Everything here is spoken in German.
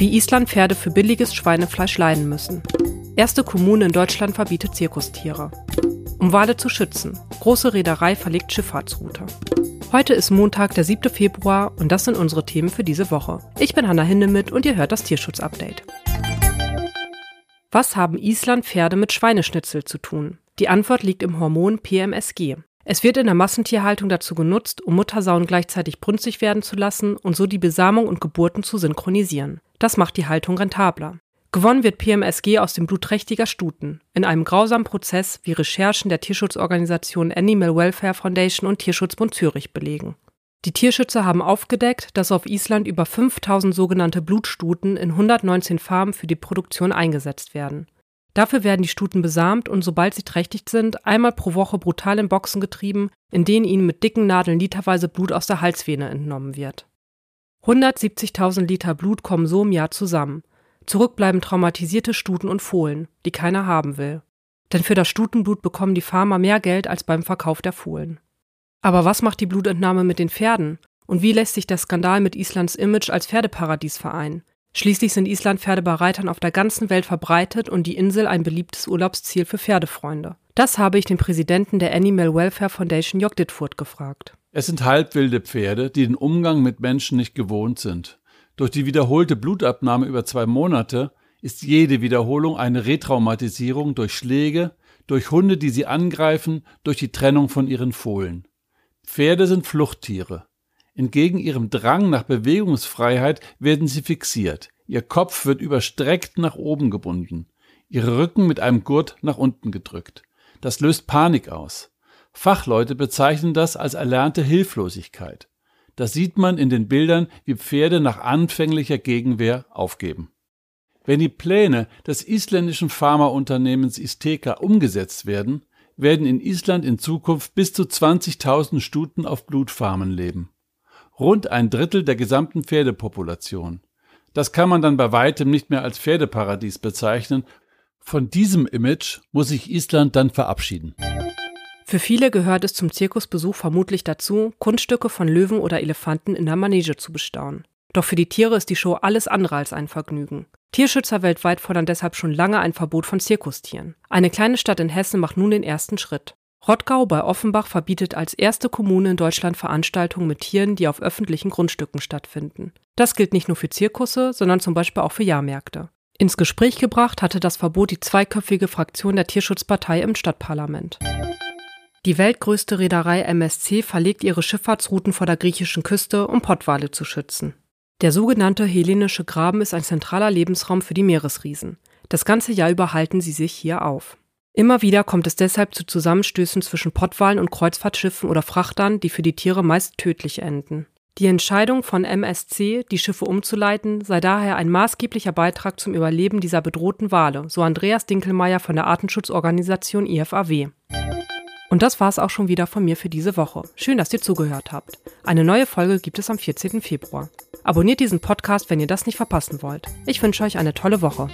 Wie Island Pferde für billiges Schweinefleisch leiden müssen. Erste Kommune in Deutschland verbietet Zirkustiere. Um Wale zu schützen. Große Reederei verlegt Schifffahrtsroute. Heute ist Montag, der 7. Februar und das sind unsere Themen für diese Woche. Ich bin Hanna Hindemith und ihr hört das Tierschutz-Update. Was haben Island-Pferde mit Schweineschnitzel zu tun? Die Antwort liegt im Hormon PMSG. Es wird in der Massentierhaltung dazu genutzt, um Muttersauen gleichzeitig brünstig werden zu lassen und so die Besamung und Geburten zu synchronisieren. Das macht die Haltung rentabler. Gewonnen wird PMSG aus dem Blut trächtiger Stuten, in einem grausamen Prozess, wie Recherchen der Tierschutzorganisationen Animal Welfare Foundation und Tierschutzbund Zürich belegen. Die Tierschützer haben aufgedeckt, dass auf Island über 5000 sogenannte Blutstuten in 119 Farmen für die Produktion eingesetzt werden. Dafür werden die Stuten besamt und sobald sie trächtig sind, einmal pro Woche brutal in Boxen getrieben, in denen ihnen mit dicken Nadeln literweise Blut aus der Halsvene entnommen wird. 170.000 Liter Blut kommen so im Jahr zusammen. Zurück bleiben traumatisierte Stuten und Fohlen, die keiner haben will. Denn für das Stutenblut bekommen die Farmer mehr Geld als beim Verkauf der Fohlen. Aber was macht die Blutentnahme mit den Pferden? Und wie lässt sich der Skandal mit Islands Image als Pferdeparadies vereinen? Schließlich sind Island-Pferde bei Reitern auf der ganzen Welt verbreitet und die Insel ein beliebtes Urlaubsziel für Pferdefreunde. Das habe ich den Präsidenten der Animal Welfare Foundation Jörg Dittfurt gefragt. Es sind halbwilde Pferde, die den Umgang mit Menschen nicht gewohnt sind. Durch die wiederholte Blutabnahme über zwei Monate ist jede Wiederholung eine Retraumatisierung durch Schläge, durch Hunde, die sie angreifen, durch die Trennung von ihren Fohlen. Pferde sind Fluchttiere. Entgegen ihrem Drang nach Bewegungsfreiheit werden sie fixiert. Ihr Kopf wird überstreckt nach oben gebunden, ihre Rücken mit einem Gurt nach unten gedrückt. Das löst Panik aus. Fachleute bezeichnen das als erlernte Hilflosigkeit. Das sieht man in den Bildern, wie Pferde nach anfänglicher Gegenwehr aufgeben. Wenn die Pläne des isländischen Pharmaunternehmens Isteka umgesetzt werden, werden in Island in Zukunft bis zu 20.000 Stuten auf Blutfarmen leben. Rund ein Drittel der gesamten Pferdepopulation. Das kann man dann bei weitem nicht mehr als Pferdeparadies bezeichnen. Von diesem Image muss sich Island dann verabschieden. Für viele gehört es zum Zirkusbesuch vermutlich dazu, Kunststücke von Löwen oder Elefanten in der Manege zu bestaunen. Doch für die Tiere ist die Show alles andere als ein Vergnügen. Tierschützer weltweit fordern deshalb schon lange ein Verbot von Zirkustieren. Eine kleine Stadt in Hessen macht nun den ersten Schritt. Rottgau bei Offenbach verbietet als erste Kommune in Deutschland Veranstaltungen mit Tieren, die auf öffentlichen Grundstücken stattfinden. Das gilt nicht nur für Zirkusse, sondern zum Beispiel auch für Jahrmärkte. Ins Gespräch gebracht hatte das Verbot die zweiköpfige Fraktion der Tierschutzpartei im Stadtparlament. Die weltgrößte Reederei MSC verlegt ihre Schifffahrtsrouten vor der griechischen Küste, um Pottwale zu schützen. Der sogenannte Hellenische Graben ist ein zentraler Lebensraum für die Meeresriesen. Das ganze Jahr über halten sie sich hier auf. Immer wieder kommt es deshalb zu Zusammenstößen zwischen Pottwalen und Kreuzfahrtschiffen oder Frachtern, die für die Tiere meist tödlich enden. Die Entscheidung von MSC, die Schiffe umzuleiten, sei daher ein maßgeblicher Beitrag zum Überleben dieser bedrohten Wale, so Andreas Dinkelmeier von der Artenschutzorganisation IFAW. Und das war's auch schon wieder von mir für diese Woche. Schön, dass ihr zugehört habt. Eine neue Folge gibt es am 14. Februar. Abonniert diesen Podcast, wenn ihr das nicht verpassen wollt. Ich wünsche euch eine tolle Woche.